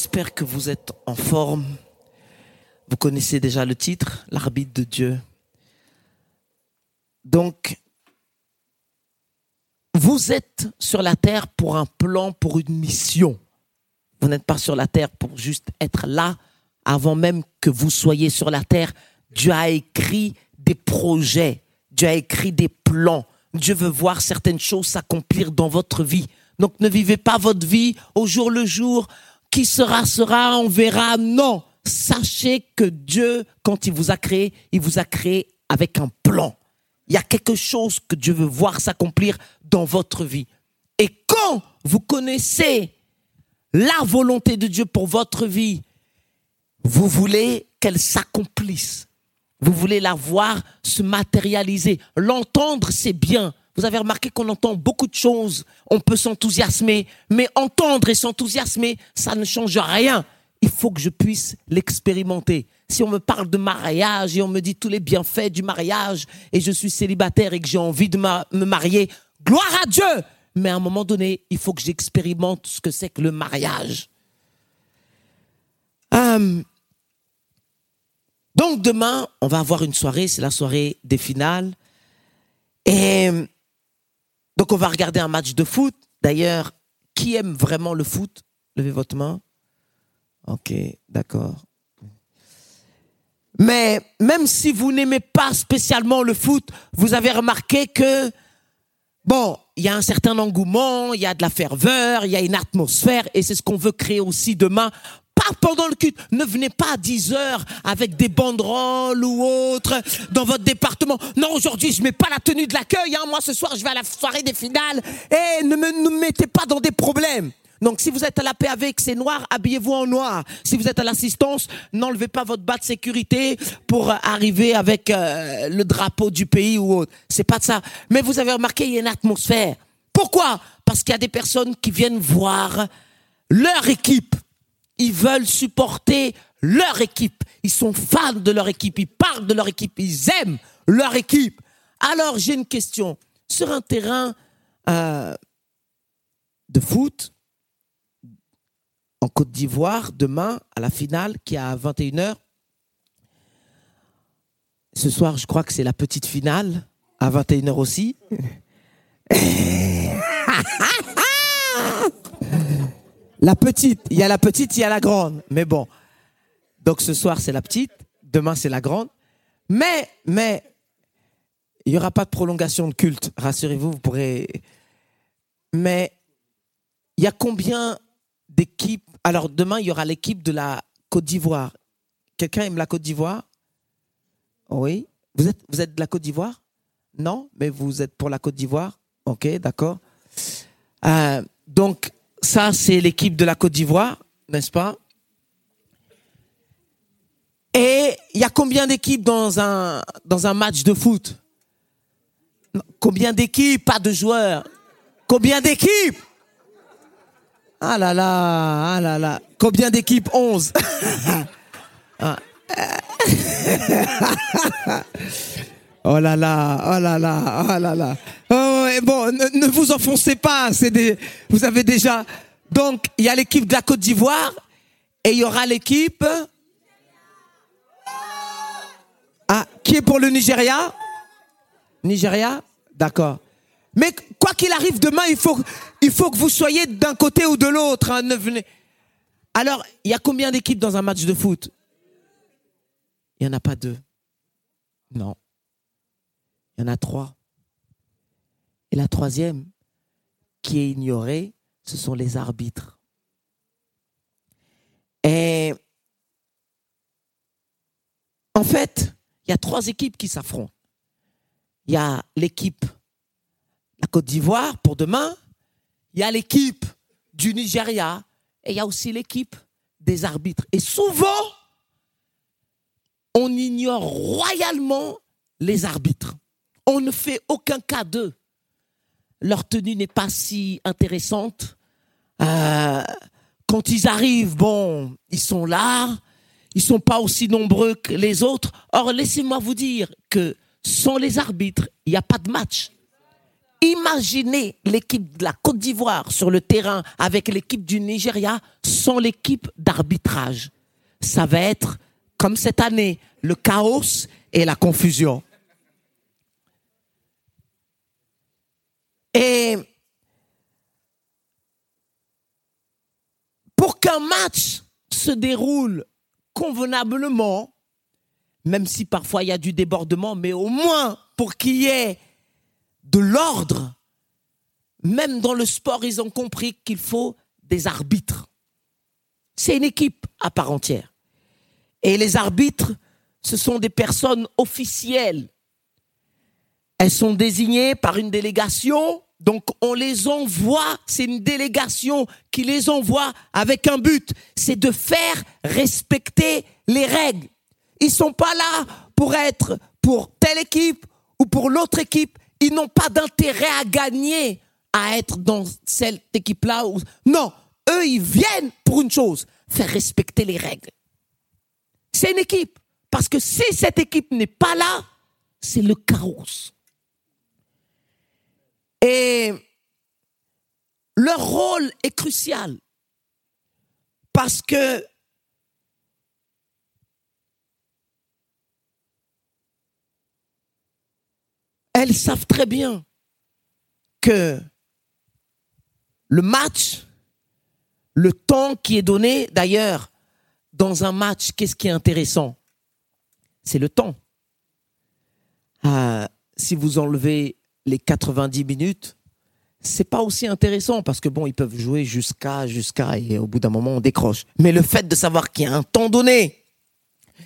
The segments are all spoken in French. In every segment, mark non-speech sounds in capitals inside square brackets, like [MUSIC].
J'espère que vous êtes en forme. Vous connaissez déjà le titre, l'arbitre de Dieu. Donc, vous êtes sur la terre pour un plan, pour une mission. Vous n'êtes pas sur la terre pour juste être là. Avant même que vous soyez sur la terre, Dieu a écrit des projets, Dieu a écrit des plans. Dieu veut voir certaines choses s'accomplir dans votre vie. Donc ne vivez pas votre vie au jour le jour. Qui sera, sera, on verra. Non. Sachez que Dieu, quand il vous a créé, il vous a créé avec un plan. Il y a quelque chose que Dieu veut voir s'accomplir dans votre vie. Et quand vous connaissez la volonté de Dieu pour votre vie, vous voulez qu'elle s'accomplisse. Vous voulez la voir se matérialiser. L'entendre, c'est bien. Vous avez remarqué qu'on entend beaucoup de choses. On peut s'enthousiasmer, mais entendre et s'enthousiasmer, ça ne change rien. Il faut que je puisse l'expérimenter si on me parle de mariage et on me dit tous les bienfaits du mariage et je suis célibataire et que j'ai envie de me marier, gloire à Dieu. Mais à un moment donné, il faut que j'expérimente ce que c'est que le mariage. Hum. donc demain, on va avoir une soirée, c'est la soirée des finales. Et donc on va regarder un match de foot. D'ailleurs, qui aime vraiment le foot? Levez votre main. Ok, d'accord. Mais même si vous n'aimez pas spécialement le foot, vous avez remarqué que, bon, il y a un certain engouement, il y a de la ferveur, il y a une atmosphère, et c'est ce qu'on veut créer aussi demain. Pas pendant le culte. Ne venez pas à 10 heures avec des banderoles ou autres dans votre département. Non, aujourd'hui, je mets pas la tenue de l'accueil. Hein. Moi, ce soir, je vais à la soirée des finales. Et ne me, ne me mettez pas dans des problèmes. Donc si vous êtes à la PAV que c'est noir, habillez-vous en noir. Si vous êtes à l'assistance, n'enlevez pas votre bas de sécurité pour arriver avec euh, le drapeau du pays ou autre. C'est pas de ça. Mais vous avez remarqué, il y a une atmosphère. Pourquoi? Parce qu'il y a des personnes qui viennent voir leur équipe. Ils veulent supporter leur équipe. Ils sont fans de leur équipe. Ils parlent de leur équipe. Ils aiment leur équipe. Alors j'ai une question. Sur un terrain euh, de foot, en Côte d'Ivoire demain à la finale qui est à 21h. Ce soir, je crois que c'est la petite finale à 21h aussi. [LAUGHS] la petite, il y a la petite, il y a la grande. Mais bon. Donc ce soir, c'est la petite, demain, c'est la grande. Mais, mais, il n'y aura pas de prolongation de culte, rassurez-vous, vous pourrez. Mais, il y a combien d'équipes alors demain, il y aura l'équipe de la Côte d'Ivoire. Quelqu'un aime la Côte d'Ivoire? Oui. Vous êtes, vous êtes de la Côte d'Ivoire? Non, mais vous êtes pour la Côte d'Ivoire Ok, d'accord. Euh, donc, ça, c'est l'équipe de la Côte d'Ivoire, n'est-ce pas? Et il y a combien d'équipes dans un, dans un match de foot? Combien d'équipes? Pas de joueurs. Combien d'équipes? Ah là là, ah là là. Combien d'équipes? 11 [LAUGHS] ah. Oh là là, oh là là, oh là là. Oh, bon, ne, vous enfoncez pas, vous avez déjà. Donc, il y a l'équipe de la Côte d'Ivoire et il y aura l'équipe. Ah, qui est pour le Nigeria? Nigeria? D'accord. Mais quoi qu'il arrive demain, il faut, il faut que vous soyez d'un côté ou de l'autre. Hein, Alors, il y a combien d'équipes dans un match de foot? Il n'y en a pas deux. Non. Il y en a trois. Et la troisième, qui est ignorée, ce sont les arbitres. Et en fait, il y a trois équipes qui s'affrontent. Il y a l'équipe la Côte d'Ivoire pour demain, il y a l'équipe du Nigeria et il y a aussi l'équipe des arbitres. Et souvent, on ignore royalement les arbitres. On ne fait aucun cas d'eux. Leur tenue n'est pas si intéressante. Euh, quand ils arrivent, bon, ils sont là. Ils sont pas aussi nombreux que les autres. Or, laissez-moi vous dire que sans les arbitres, il n'y a pas de match Imaginez l'équipe de la Côte d'Ivoire sur le terrain avec l'équipe du Nigeria sans l'équipe d'arbitrage. Ça va être, comme cette année, le chaos et la confusion. Et pour qu'un match se déroule convenablement, même si parfois il y a du débordement, mais au moins pour qu'il y ait de l'ordre, même dans le sport, ils ont compris qu'il faut des arbitres. C'est une équipe à part entière. Et les arbitres, ce sont des personnes officielles. Elles sont désignées par une délégation, donc on les envoie, c'est une délégation qui les envoie avec un but, c'est de faire respecter les règles. Ils sont pas là pour être pour telle équipe ou pour l'autre équipe. Ils n'ont pas d'intérêt à gagner à être dans cette équipe-là. Non, eux, ils viennent pour une chose, faire respecter les règles. C'est une équipe. Parce que si cette équipe n'est pas là, c'est le chaos. Et leur rôle est crucial. Parce que elles savent très bien que le match, le temps qui est donné, d'ailleurs, dans un match, qu'est-ce qui est intéressant? C'est le temps. Ah, si vous enlevez les 90 minutes, c'est pas aussi intéressant parce que bon, ils peuvent jouer jusqu'à, jusqu'à, et au bout d'un moment, on décroche. Mais le fait de savoir qu'il y a un temps donné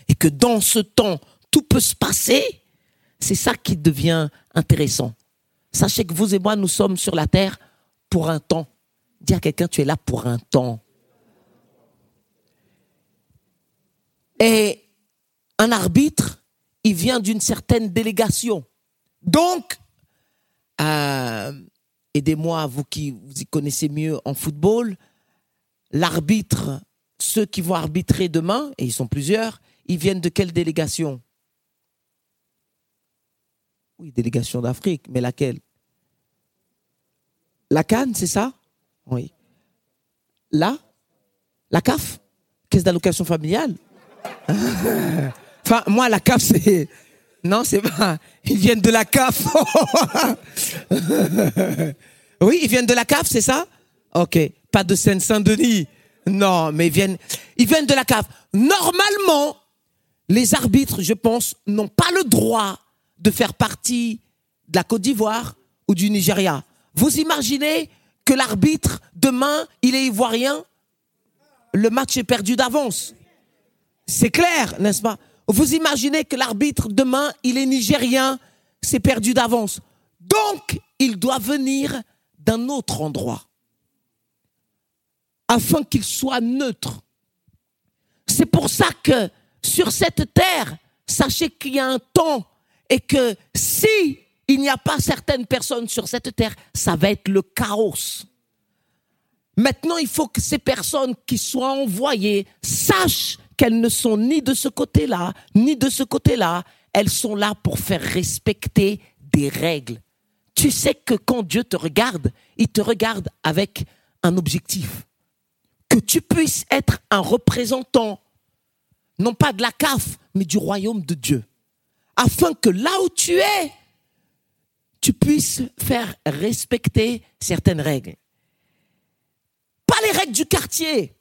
et que dans ce temps, tout peut se passer, c'est ça qui devient intéressant. Sachez que vous et moi, nous sommes sur la terre pour un temps. Dis à quelqu'un, tu es là pour un temps. Et un arbitre, il vient d'une certaine délégation. Donc, euh, aidez-moi, vous qui vous y connaissez mieux en football, l'arbitre, ceux qui vont arbitrer demain, et ils sont plusieurs, ils viennent de quelle délégation? Oui, délégation d'Afrique, mais laquelle? La Cannes, c'est ça? Oui. Là? La CAF Caisse d'allocation familiale? [LAUGHS] Enfin, moi, la CAF, c'est. Non, c'est pas. Ils viennent de la CAF. [LAUGHS] oui, ils viennent de la CAF, c'est ça? Ok. Pas de Seine-Saint-Denis. Non, mais ils viennent, ils viennent de la CAF. Normalement, les arbitres, je pense, n'ont pas le droit de faire partie de la Côte d'Ivoire ou du Nigeria. Vous imaginez que l'arbitre, demain, il est ivoirien? Le match est perdu d'avance. C'est clair, n'est-ce pas? Vous imaginez que l'arbitre, demain, il est nigérien, c'est perdu d'avance. Donc, il doit venir d'un autre endroit afin qu'il soit neutre. C'est pour ça que sur cette terre, sachez qu'il y a un temps et que si il n'y a pas certaines personnes sur cette terre, ça va être le chaos. Maintenant, il faut que ces personnes qui soient envoyées sachent qu'elles ne sont ni de ce côté-là, ni de ce côté-là. Elles sont là pour faire respecter des règles. Tu sais que quand Dieu te regarde, il te regarde avec un objectif. Que tu puisses être un représentant, non pas de la CAF, mais du royaume de Dieu afin que là où tu es, tu puisses faire respecter certaines règles. Pas les règles du quartier,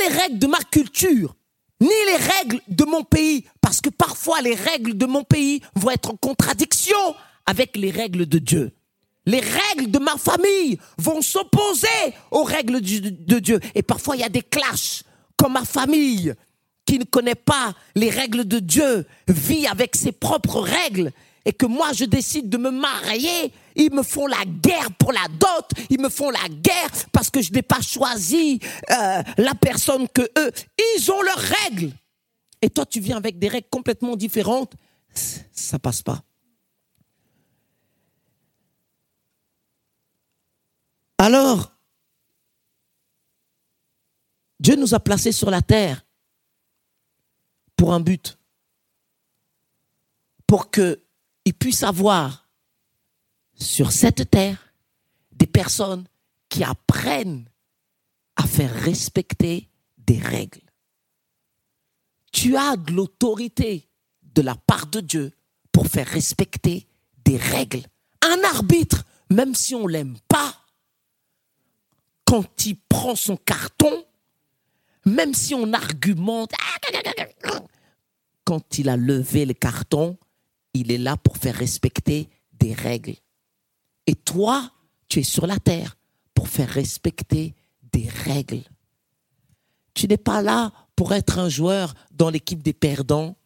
les règles de ma culture, ni les règles de mon pays, parce que parfois les règles de mon pays vont être en contradiction avec les règles de Dieu. Les règles de ma famille vont s'opposer aux règles de Dieu. Et parfois il y a des clashs, comme ma famille qui ne connaît pas les règles de Dieu vit avec ses propres règles et que moi je décide de me marier, ils me font la guerre pour la dot, ils me font la guerre parce que je n'ai pas choisi euh, la personne que eux, ils ont leurs règles. Et toi tu viens avec des règles complètement différentes, ça passe pas. Alors, Dieu nous a placés sur la terre pour un but. Pour qu'il puisse avoir sur cette terre des personnes qui apprennent à faire respecter des règles. Tu as de l'autorité de la part de Dieu pour faire respecter des règles. Un arbitre, même si on l'aime pas, quand il prend son carton, même si on argumente, quand il a levé le carton, il est là pour faire respecter des règles. Et toi, tu es sur la terre pour faire respecter des règles. Tu n'es pas là pour être un joueur dans l'équipe des perdants,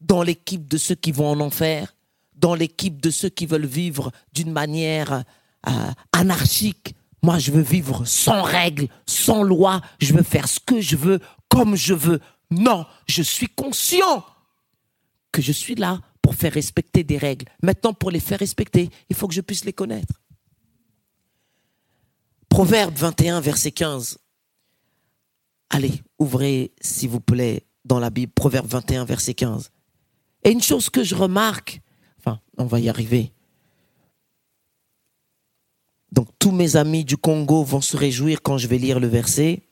dans l'équipe de ceux qui vont en enfer, dans l'équipe de ceux qui veulent vivre d'une manière euh, anarchique. Moi, je veux vivre sans règles, sans loi. Je veux faire ce que je veux, comme je veux. Non, je suis conscient que je suis là pour faire respecter des règles. Maintenant, pour les faire respecter, il faut que je puisse les connaître. Proverbe 21, verset 15. Allez, ouvrez, s'il vous plaît, dans la Bible, Proverbe 21, verset 15. Et une chose que je remarque, enfin, on va y arriver. Donc, tous mes amis du Congo vont se réjouir quand je vais lire le verset.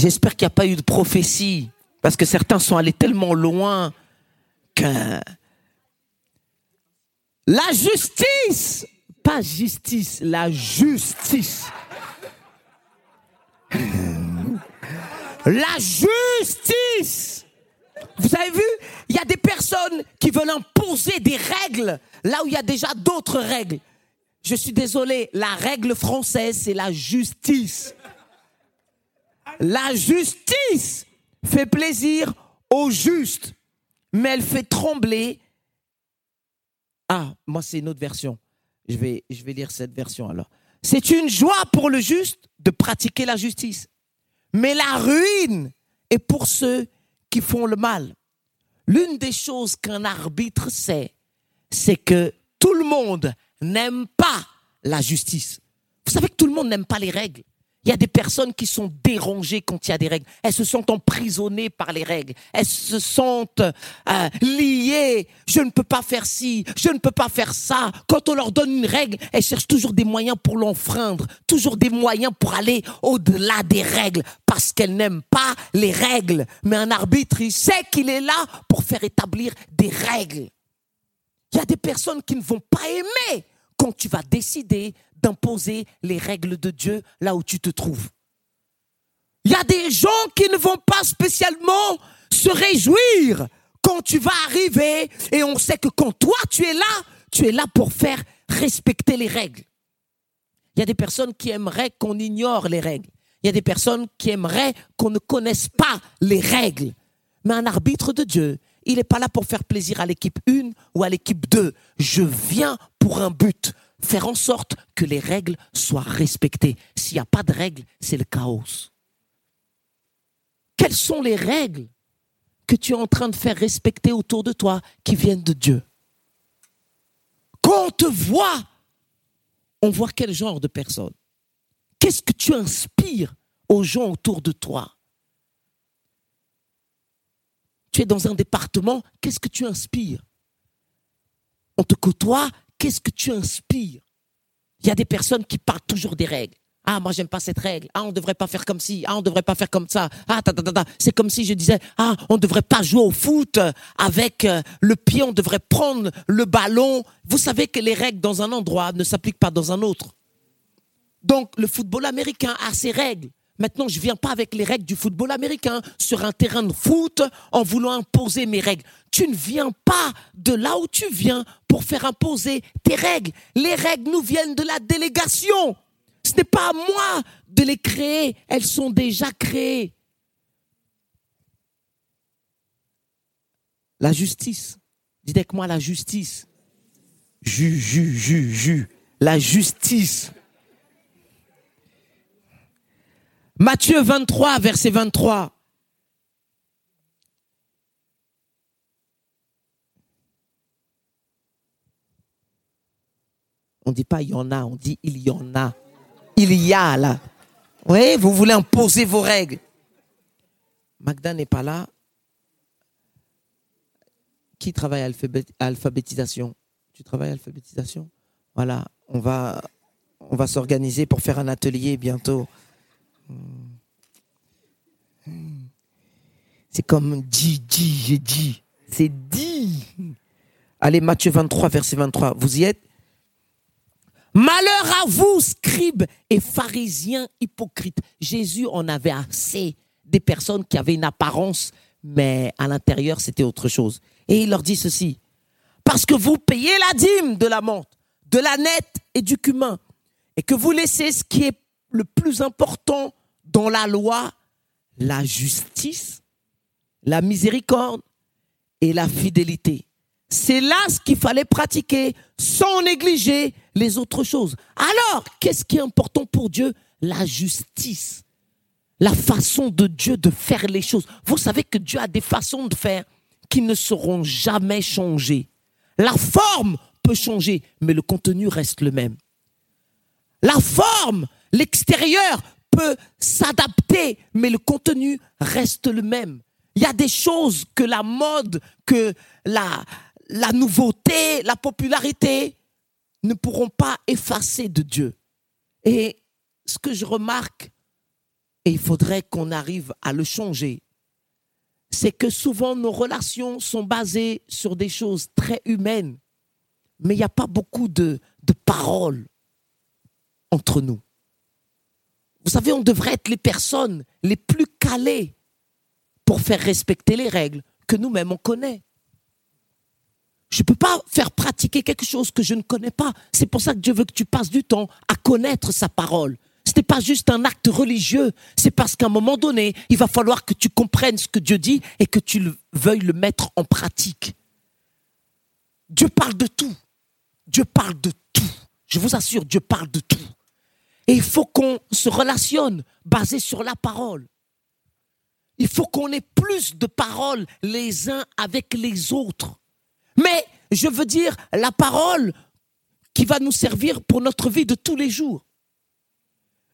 J'espère qu'il n'y a pas eu de prophétie, parce que certains sont allés tellement loin que la justice, pas justice, la justice. La justice. Vous avez vu, il y a des personnes qui veulent imposer des règles là où il y a déjà d'autres règles. Je suis désolé, la règle française, c'est la justice. La justice fait plaisir aux justes, mais elle fait trembler. Ah, moi c'est une autre version. Je vais, je vais lire cette version alors. C'est une joie pour le juste de pratiquer la justice, mais la ruine est pour ceux qui font le mal. L'une des choses qu'un arbitre sait, c'est que tout le monde n'aime pas la justice. Vous savez que tout le monde n'aime pas les règles. Il y a des personnes qui sont dérangées quand il y a des règles. Elles se sentent emprisonnées par les règles. Elles se sentent euh, liées. Je ne peux pas faire ci, je ne peux pas faire ça. Quand on leur donne une règle, elles cherchent toujours des moyens pour l'enfreindre, toujours des moyens pour aller au-delà des règles, parce qu'elles n'aiment pas les règles. Mais un arbitre, il sait qu'il est là pour faire établir des règles. Il y a des personnes qui ne vont pas aimer quand tu vas décider d'imposer les règles de Dieu là où tu te trouves. Il y a des gens qui ne vont pas spécialement se réjouir quand tu vas arriver et on sait que quand toi tu es là, tu es là pour faire respecter les règles. Il y a des personnes qui aimeraient qu'on ignore les règles. Il y a des personnes qui aimeraient qu'on ne connaisse pas les règles. Mais un arbitre de Dieu, il n'est pas là pour faire plaisir à l'équipe 1 ou à l'équipe 2. Je viens pour un but faire en sorte que les règles soient respectées. S'il n'y a pas de règles, c'est le chaos. Quelles sont les règles que tu es en train de faire respecter autour de toi qui viennent de Dieu? Quand on te voit, on voit quel genre de personne? Qu'est-ce que tu inspires aux gens autour de toi? Tu es dans un département, qu'est-ce que tu inspires? On te côtoie, qu'est-ce que tu inspires? Il y a des personnes qui parlent toujours des règles. Ah, moi, j'aime pas cette règle. Ah, on devrait pas faire comme ci. Ah, on devrait pas faire comme ça. Ah, ta, ta, ta, C'est comme si je disais, ah, on devrait pas jouer au foot avec euh, le pied, on devrait prendre le ballon. Vous savez que les règles dans un endroit ne s'appliquent pas dans un autre. Donc, le football américain a ses règles. Maintenant, je viens pas avec les règles du football américain sur un terrain de foot en voulant imposer mes règles. Tu ne viens pas de là où tu viens pour faire imposer tes règles. Les règles nous viennent de la délégation. Ce n'est pas à moi de les créer, elles sont déjà créées. La justice. Dites avec moi la justice. Ju, ju, ju, ju. La justice. Matthieu 23, verset 23. On ne dit pas il y en a, on dit il y en a. Il y a là. Oui, vous voulez imposer vos règles. Magda n'est pas là. Qui travaille à alphabétisation? Tu travailles à alphabétisation Voilà, on va, on va s'organiser pour faire un atelier bientôt. C'est comme dit, dit, j'ai dit. C'est dit. Allez, Matthieu 23, verset 23. Vous y êtes? Malheur à vous, scribes et pharisiens hypocrites. Jésus en avait assez des personnes qui avaient une apparence, mais à l'intérieur, c'était autre chose. Et il leur dit ceci. Parce que vous payez la dîme de la menthe, de la nette et du cumin, et que vous laissez ce qui est le plus important dans la loi, la justice, la miséricorde et la fidélité. C'est là ce qu'il fallait pratiquer sans négliger les autres choses. Alors, qu'est-ce qui est important pour Dieu? La justice. La façon de Dieu de faire les choses. Vous savez que Dieu a des façons de faire qui ne seront jamais changées. La forme peut changer, mais le contenu reste le même. La forme, l'extérieur peut s'adapter, mais le contenu reste le même. Il y a des choses que la mode, que la, nouveauté, la popularité ne pourront pas effacer de Dieu. Et ce que je remarque, et il faudrait qu'on arrive à le changer, c'est que souvent nos relations sont basées sur des choses très humaines, mais il n'y a pas beaucoup de paroles entre nous. Vous savez, on devrait être les personnes les plus calées pour faire respecter les règles que nous-mêmes on connaît. Je ne peux pas faire pratiquer quelque chose que je ne connais pas. C'est pour ça que Dieu veut que tu passes du temps à connaître sa parole. Ce n'est pas juste un acte religieux, c'est parce qu'à un moment donné, il va falloir que tu comprennes ce que Dieu dit et que tu veuilles le mettre en pratique. Dieu parle de tout. Dieu parle de tout. Je vous assure, Dieu parle de tout. Et il faut qu'on se relationne basé sur la parole. Il faut qu'on ait plus de paroles les uns avec les autres. Mais je veux dire la parole qui va nous servir pour notre vie de tous les jours.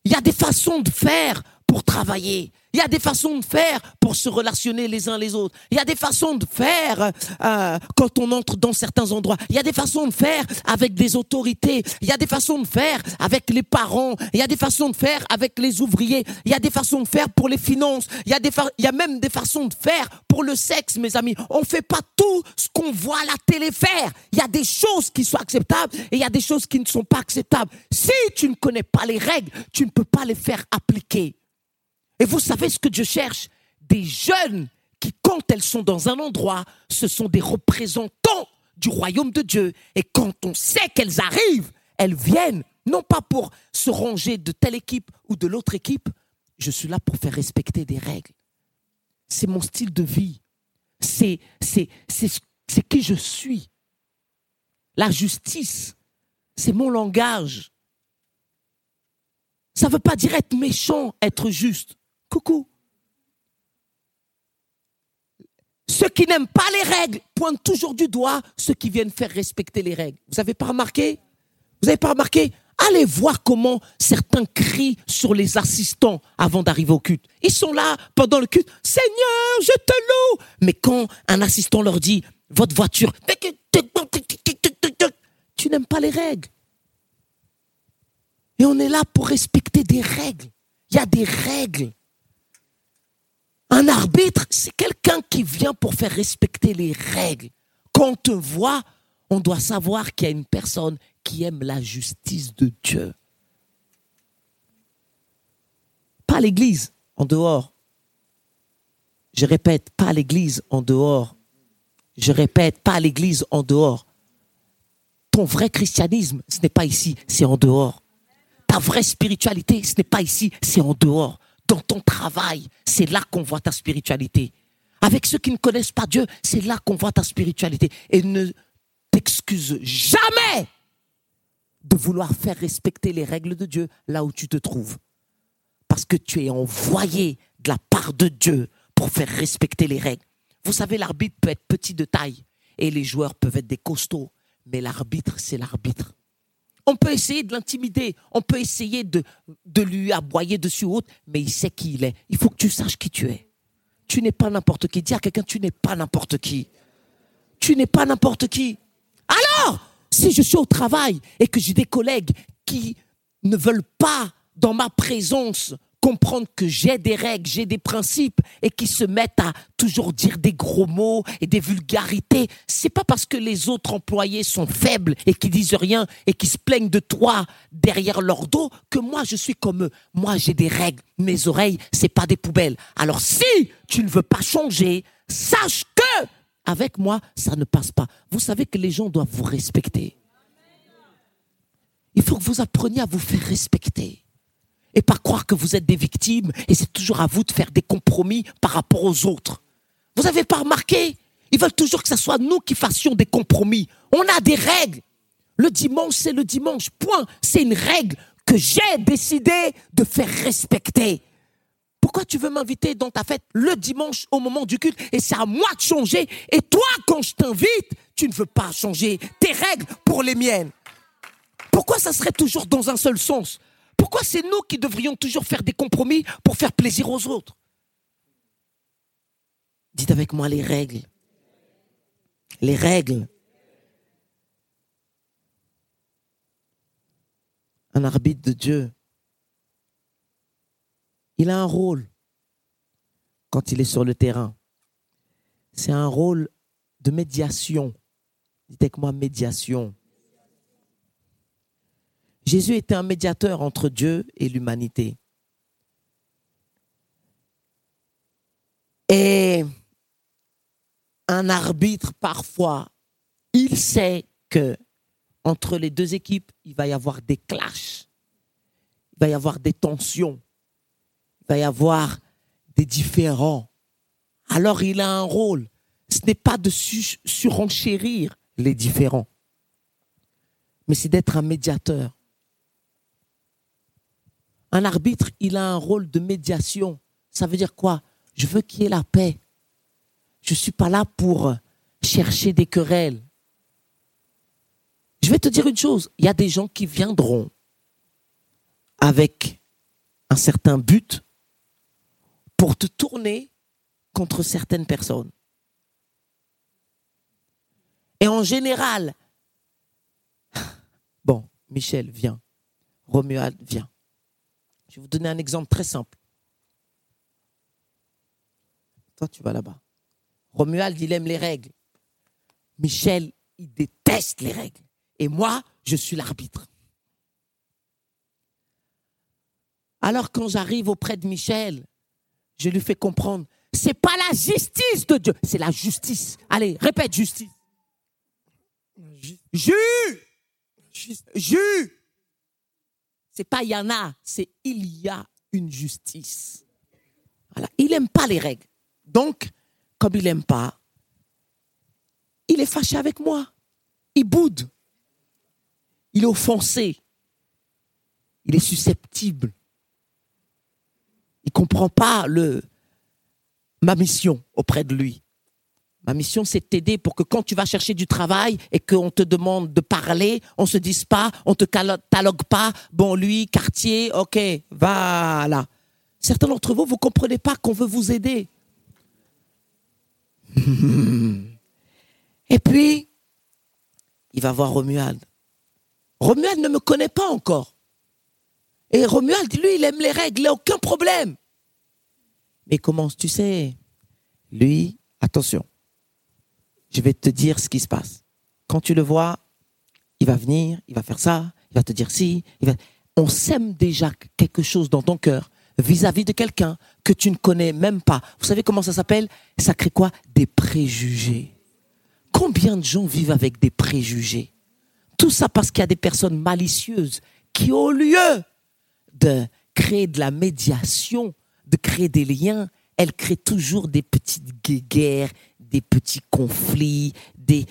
Il y a des façons de faire pour travailler. Il y a des façons de faire pour se relationner les uns les autres. Il y a des façons de faire euh, quand on entre dans certains endroits. Il y a des façons de faire avec des autorités. Il y a des façons de faire avec les parents. Il y a des façons de faire avec les ouvriers. Il y a des façons de faire pour les finances. Il y a, des il y a même des façons de faire pour le sexe, mes amis. On ne fait pas tout ce qu'on voit la télé faire. Il y a des choses qui sont acceptables et il y a des choses qui ne sont pas acceptables. Si tu ne connais pas les règles, tu ne peux pas les faire appliquer. Et vous savez ce que Dieu cherche? Des jeunes qui, quand elles sont dans un endroit, ce sont des représentants du royaume de Dieu. Et quand on sait qu'elles arrivent, elles viennent, non pas pour se ranger de telle équipe ou de l'autre équipe, je suis là pour faire respecter des règles. C'est mon style de vie. C'est, qui je suis. La justice, c'est mon langage. Ça ne veut pas dire être méchant, être juste. Coucou. Ceux qui n'aiment pas les règles pointent toujours du doigt ceux qui viennent faire respecter les règles. Vous n'avez pas remarqué? Vous n'avez pas remarqué? Allez voir comment certains crient sur les assistants avant d'arriver au culte. Ils sont là pendant le culte. Seigneur, je te loue. Mais quand un assistant leur dit, votre voiture, tu n'aimes pas les règles. Et on est là pour respecter des règles. Il y a des règles. Un arbitre, c'est quelqu'un qui vient pour faire respecter les règles. Quand on te voit, on doit savoir qu'il y a une personne qui aime la justice de Dieu. Pas l'église, en dehors. Je répète, pas l'église en dehors. Je répète, pas l'église en dehors. Ton vrai christianisme, ce n'est pas ici, c'est en dehors. Ta vraie spiritualité, ce n'est pas ici, c'est en dehors dans ton travail, c'est là qu'on voit ta spiritualité. Avec ceux qui ne connaissent pas Dieu, c'est là qu'on voit ta spiritualité. Et ne t'excuse jamais de vouloir faire respecter les règles de Dieu là où tu te trouves. Parce que tu es envoyé de la part de Dieu pour faire respecter les règles. Vous savez, l'arbitre peut être petit de taille et les joueurs peuvent être des costauds, mais l'arbitre, c'est l'arbitre. On peut essayer de l'intimider, on peut essayer de, lui aboyer dessus ou autre, mais il sait qui il est. Il faut que tu saches qui tu es. Tu n'es pas n'importe qui. Dis à quelqu'un, tu n'es pas n'importe qui. Tu n'es pas n'importe qui. Alors, si je suis au travail et que j'ai des collègues qui ne veulent pas, dans ma présence, comprendre que j'ai des règles, j'ai des principes et qui se mettent à toujours dire des gros mots et des vulgarités, c'est pas parce que les autres employés sont faibles et qui disent rien et qui se plaignent de toi derrière leur dos que moi je suis comme eux. Moi j'ai des règles, mes oreilles c'est pas des poubelles. Alors si tu ne veux pas changer, sache que avec moi ça ne passe pas. Vous savez que les gens doivent vous respecter. Il faut que vous appreniez à vous faire respecter et pas croire que vous êtes des victimes et c'est toujours à vous de faire des compromis par rapport aux autres. Vous n'avez pas remarqué? Ils veulent toujours que ce soit nous qui fassions des compromis. On a des règles. Le dimanche, c'est le dimanche. Point. C'est une règle que j'ai décidé de faire respecter. Pourquoi tu veux m'inviter dans ta fête le dimanche au moment du culte et c'est à moi de changer? Et toi, quand je t'invite, tu ne veux pas changer tes règles pour les miennes Pourquoi ça serait toujours dans un seul sens? Pourquoi c'est nous qui devrions toujours faire des compromis pour faire plaisir aux autres? Dites avec moi les règles. Les règles. Un arbitre de Dieu, il a un rôle quand il est sur le terrain. C'est un rôle de médiation. Dites avec moi médiation. Jésus était un médiateur entre Dieu et l'humanité. Et un arbitre, parfois, il sait que entre les deux équipes, il va y avoir des clashs, il va y avoir des tensions, il va y avoir des différends. Alors il a un rôle. Ce n'est pas de surenchérir les différends, mais c'est d'être un médiateur. Un arbitre, il a un rôle de médiation. Ça veut dire quoi? Je veux qu'il y ait la paix. Je ne suis pas là pour chercher des querelles. Je vais te dire une chose, il y a des gens qui viendront avec un certain but pour te tourner contre certaines personnes. Et en général, [LAUGHS] bon, Michel, viens. Romuald, viens. Je vais vous donner un exemple très simple. Toi, tu vas là-bas. Romuald, il aime les règles. Michel, il déteste les règles. Et moi, je suis l'arbitre. Alors quand j'arrive auprès de Michel, je lui fais comprendre, c'est pas la justice de Dieu, c'est la justice. Allez, répète justice. Jus. Jus. C'est pas il y en a, c'est il y a une justice. Il n'aime pas les règles. Donc, comme il n'aime pas, il est fâché avec moi. Il boude. Il est offensé. Il est susceptible. Il ne comprend pas le, ma mission auprès de lui. Ma mission, c'est de t'aider pour que quand tu vas chercher du travail et qu'on te demande de parler, on se dise pas, on te catalogue pas, bon, lui, quartier, ok, voilà. Certains d'entre vous, vous comprenez pas qu'on veut vous aider. [LAUGHS] Et puis, il va voir Romuald. Romuald ne me connaît pas encore. Et Romuald, lui, il aime les règles, il n'a aucun problème. Mais comment tu sais? Lui, attention, je vais te dire ce qui se passe. Quand tu le vois, il va venir, il va faire ça, il va te dire si. On sème déjà quelque chose dans ton cœur vis-à-vis de quelqu'un que tu ne connais même pas. Vous savez comment ça s'appelle? Ça crée quoi? Des préjugés. Combien de gens vivent avec des préjugés? Tout ça parce qu'il y a des personnes malicieuses qui, au lieu de créer de la médiation, de créer des liens, elles créent toujours des petites guerres, des petits conflits, des...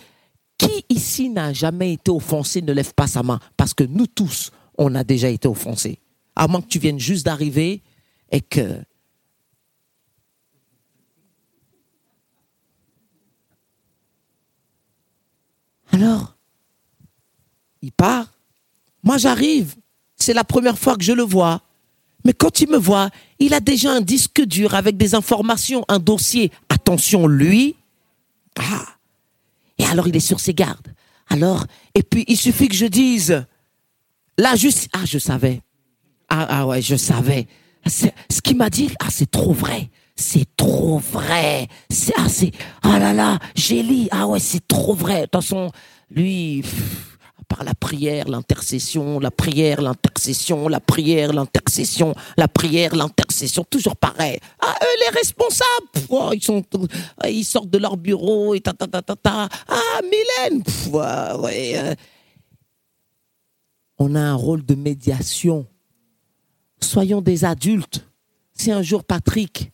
Qui ici n'a jamais été offensé? Ne lève pas sa main Parce que nous tous, on a déjà été offensés. À moins que tu viennes juste d'arriver et que... Alors, il part. Moi, j'arrive. C'est la première fois que je le vois. Mais quand il me voit, il a déjà un disque dur avec des informations, un dossier. Attention, lui. Ah. Et alors, il est sur ses gardes. Alors, et puis, il suffit que je dise, là, juste, ah, je savais. Ah, ah ouais, je savais. Ce qu'il m'a dit, ah, c'est trop vrai. C'est trop vrai. C'est, ah, c'est, ah là là, j'ai lu. Ah ouais, c'est trop vrai. De toute façon, lui, par la prière, l'intercession, la prière, l'intercession, la prière, l'intercession, la prière, l'intercession, toujours pareil. Ah, eux, les responsables, oh, ils sont, ils sortent de leur bureau et ta ta ta ta ta. Ah, Mylène, ouais. Euh. On a un rôle de médiation. Soyons des adultes. Si un jour Patrick,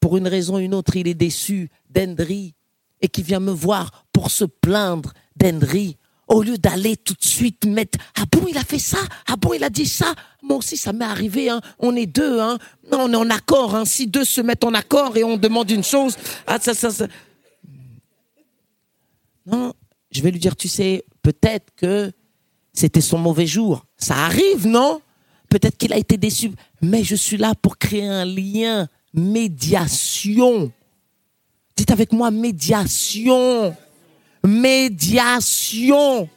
pour une raison ou une autre, il est déçu d'Hendry et qui vient me voir pour se plaindre d'Hendry, au lieu d'aller tout de suite mettre ah bon il a fait ça? Ah bon il a dit ça? Moi aussi ça m'est arrivé hein. On est deux hein. On est en accord hein. Si deux se mettent en accord et on demande une chose ah ça ça ça. Non je vais lui dire tu sais peut-être que c'était son mauvais jour. Ça arrive non? Peut-être qu'il a été déçu. Mais je suis là pour créer un lien. Médiation. Dites avec moi médiation médiation.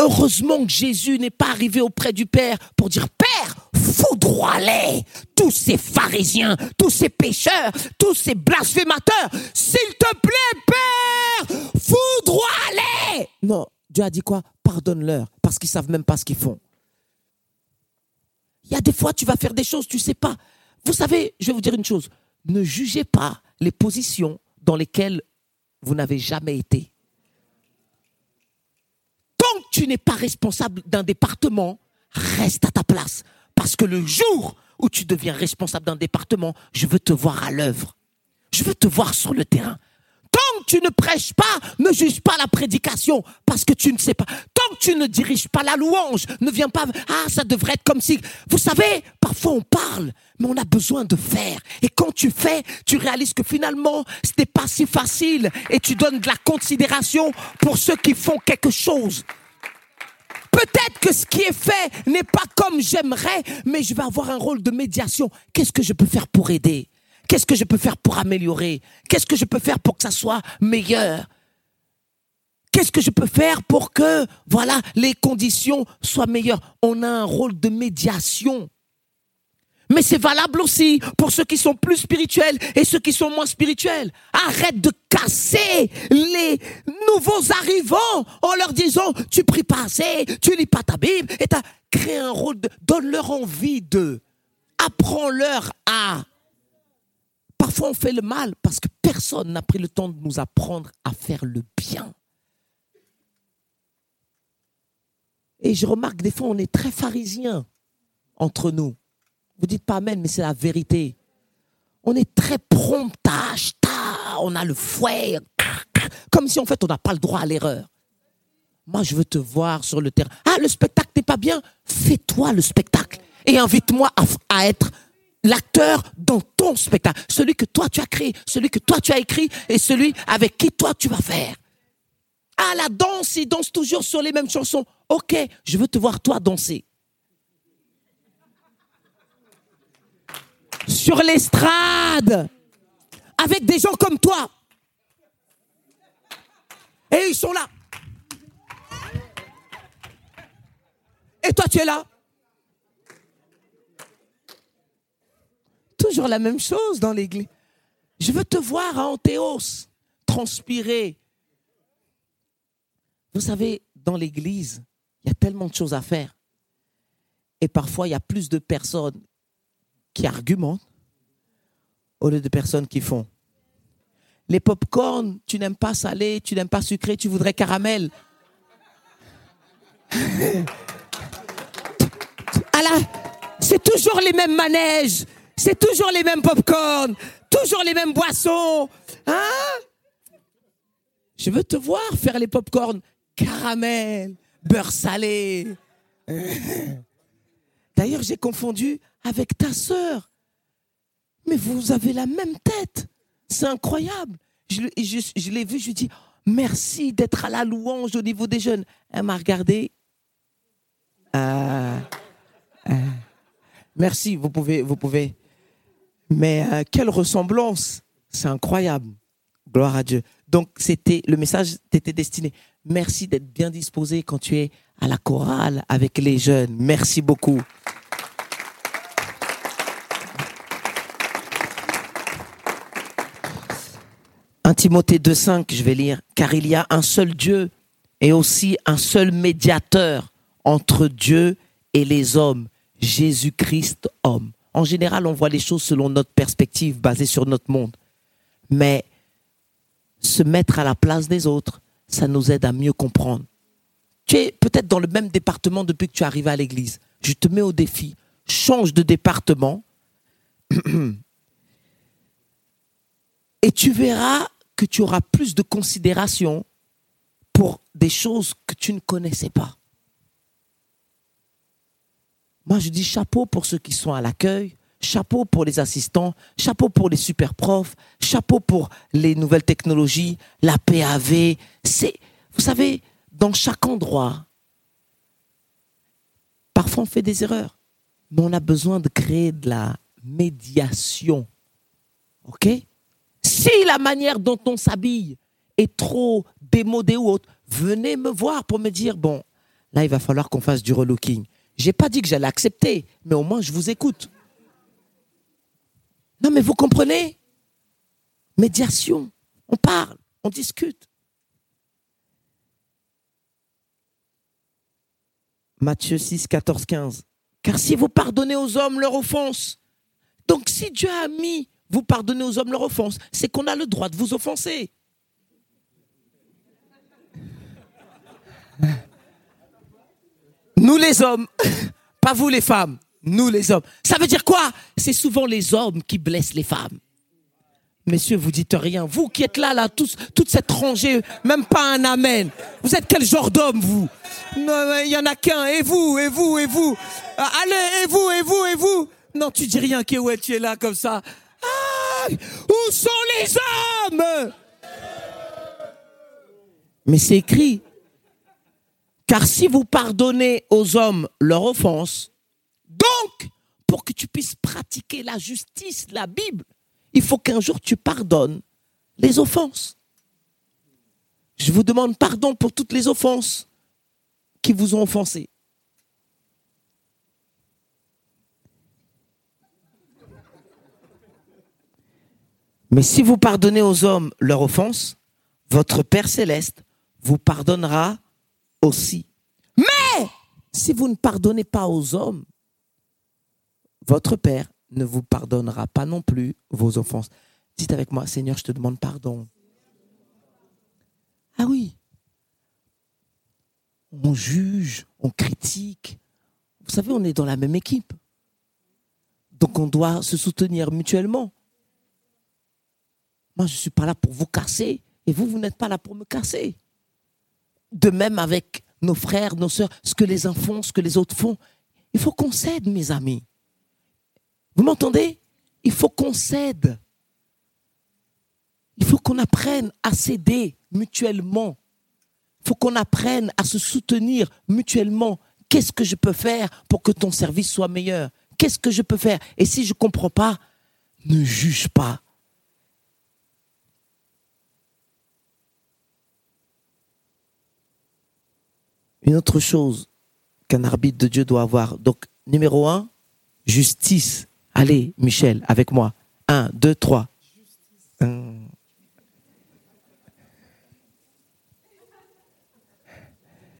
Heureusement que Jésus n'est pas arrivé auprès du Père pour dire Père, foudroie-les, tous ces pharisiens, tous ces pécheurs, tous ces blasphémateurs, s'il te plaît, Père, foudroie-les. Non, Dieu a dit quoi? Pardonne-leur, parce qu'ils savent même pas ce qu'ils font. Il y a des fois, tu vas faire des choses, tu sais pas. Vous savez, je vais vous dire une chose ne jugez pas les positions dans lesquelles vous n'avez jamais été. Tant que tu n'es pas responsable d'un département, reste à ta place. Parce que le jour où tu deviens responsable d'un département, je veux te voir à l'œuvre. Je veux te voir sur le terrain. Tu ne prêches pas, ne juge pas la prédication parce que tu ne sais pas. Tant que tu ne diriges pas la louange, ne viens pas, ah, ça devrait être comme si. Vous savez, parfois on parle, mais on a besoin de faire. Et quand tu fais, tu réalises que finalement, ce n'est pas si facile et tu donnes de la considération pour ceux qui font quelque chose. Peut-être que ce qui est fait n'est pas comme j'aimerais, mais je vais avoir un rôle de médiation. Qu'est-ce que je peux faire pour aider? Qu'est-ce que je peux faire pour améliorer? Qu'est-ce que je peux faire pour que ça soit meilleur? Qu'est-ce que je peux faire pour que, voilà, les conditions soient meilleures? On a un rôle de médiation. Mais c'est valable aussi pour ceux qui sont plus spirituels et ceux qui sont moins spirituels. Arrête de casser les nouveaux arrivants en leur disant tu pries pas assez, tu lis pas ta Bible et t'as créé un rôle de donne-leur envie de apprends-leur à Parfois, on fait le mal parce que personne n'a pris le temps de nous apprendre à faire le bien. Et je remarque des fois, on est très pharisiens entre nous. Vous dites pas Amen, mais c'est la vérité. On est très prompt à acheter, on a le fouet, comme si en fait on n'a pas le droit à l'erreur. Moi, je veux te voir sur le terrain. Ah, le spectacle n'est pas bien Fais-toi le spectacle et invite-moi à être l'acteur dans ton spectacle, celui que toi tu as créé, celui que toi tu as écrit et celui avec qui toi tu vas faire. Ah, la danse, il danse toujours sur les mêmes chansons. Ok, je veux te voir toi danser. Sur l'estrade, avec des gens comme toi. Et ils sont là. Et toi, tu es là. Toujours la même chose dans l'église. Je veux te voir à Anthéos transpirer. Vous savez, dans l'église, il y a tellement de choses à faire. Et parfois, il y a plus de personnes qui argumentent au lieu de personnes qui font. Les pop-corn, tu n'aimes pas salé, tu n'aimes pas sucré, tu voudrais caramel. [LAUGHS] Alors, c'est toujours les mêmes manèges. C'est toujours les mêmes pop-corn, toujours les mêmes boissons. Hein? Je veux te voir faire les pop-corn caramel, beurre salé. [LAUGHS] D'ailleurs, j'ai confondu avec ta sœur. Mais vous avez la même tête. C'est incroyable. Je, l'ai vu, je lui ai dit, merci d'être à la louange au niveau des jeunes. Elle m'a regardé. Euh, euh, merci, vous pouvez, vous pouvez. Mais euh, quelle ressemblance C'est incroyable. Gloire à Dieu. Donc, c'était le message t'était destiné. Merci d'être bien disposé quand tu es à la chorale avec les jeunes. Merci beaucoup. 1 Timothée 2.5, je vais lire, car il y a un seul Dieu et aussi un seul médiateur entre Dieu et les hommes, Jésus-Christ homme. En général, on voit les choses selon notre perspective basée sur notre monde. Mais se mettre à la place des autres, ça nous aide à mieux comprendre. Tu es peut-être dans le même département depuis que tu es arrivé à l'église. Je te mets au défi. Change de département. [CLEARS THROAT] Et tu verras que tu auras plus de considération pour des choses que tu ne connaissais pas. Moi, je dis chapeau pour ceux qui sont à l'accueil, chapeau pour les assistants, chapeau pour les super profs, chapeau pour les nouvelles technologies, la PAV. C'est, vous savez, dans chaque endroit, parfois on fait des erreurs, mais on a besoin de créer de la médiation. OK? Si la manière dont on s'habille est trop démodée ou autre, venez me voir pour me dire, bon, là, il va falloir qu'on fasse du relooking. J'ai pas dit que j'allais accepter, mais au moins, je vous écoute. Non, mais vous comprenez? Médiation. On parle, on discute. Matthieu 6, 14, 15. Car si vous pardonnez aux hommes leur offense, donc si Dieu a mis vous pardonnez aux hommes leur offense, c'est qu'on a le droit de vous offenser. Nous les hommes, [LAUGHS] pas vous les femmes, nous les hommes. Ça veut dire quoi? C'est souvent les hommes qui blessent les femmes. Messieurs, vous dites rien. Vous qui êtes là, là, tous, toute cette rangée, même pas un amen. Vous êtes quel genre d'homme, vous? Il y en a qu'un. Et vous, et vous, et vous? Allez, et vous, et vous, et vous? Non, tu dis rien, Kéouet, tu es là comme ça. Ah, où sont les hommes? Mais c'est écrit. Car si vous pardonnez aux hommes leur offense, donc, pour que tu puisses pratiquer la justice, la Bible, il faut qu'un jour tu pardonnes les offenses. Je vous demande pardon pour toutes les offenses qui vous ont offensé. Mais si vous pardonnez aux hommes leur offense, votre Père céleste vous pardonnera aussi. Mais si vous ne pardonnez pas aux hommes, votre Père ne vous pardonnera pas non plus vos offenses. Dites avec moi, Seigneur, je te demande pardon. Ah oui. On juge, on critique. Vous savez, on est dans la même équipe. Donc on doit se soutenir mutuellement. Moi, je ne suis pas là pour vous casser et vous, vous n'êtes pas là pour me casser. De même avec nos frères, nos sœurs, ce que les uns font, ce que les autres font. Il faut qu'on cède, mes amis. Vous m'entendez? Il faut qu'on cède. Il faut qu'on apprenne à céder mutuellement. Il faut qu'on apprenne à se soutenir mutuellement. Qu'est-ce que je peux faire pour que ton service soit meilleur? Qu'est-ce que je peux faire? Et si je ne comprends pas, ne juge pas. Une autre chose qu'un arbitre de Dieu doit avoir. Donc, numéro un, justice. Allez, Michel, avec moi. Un, deux, trois.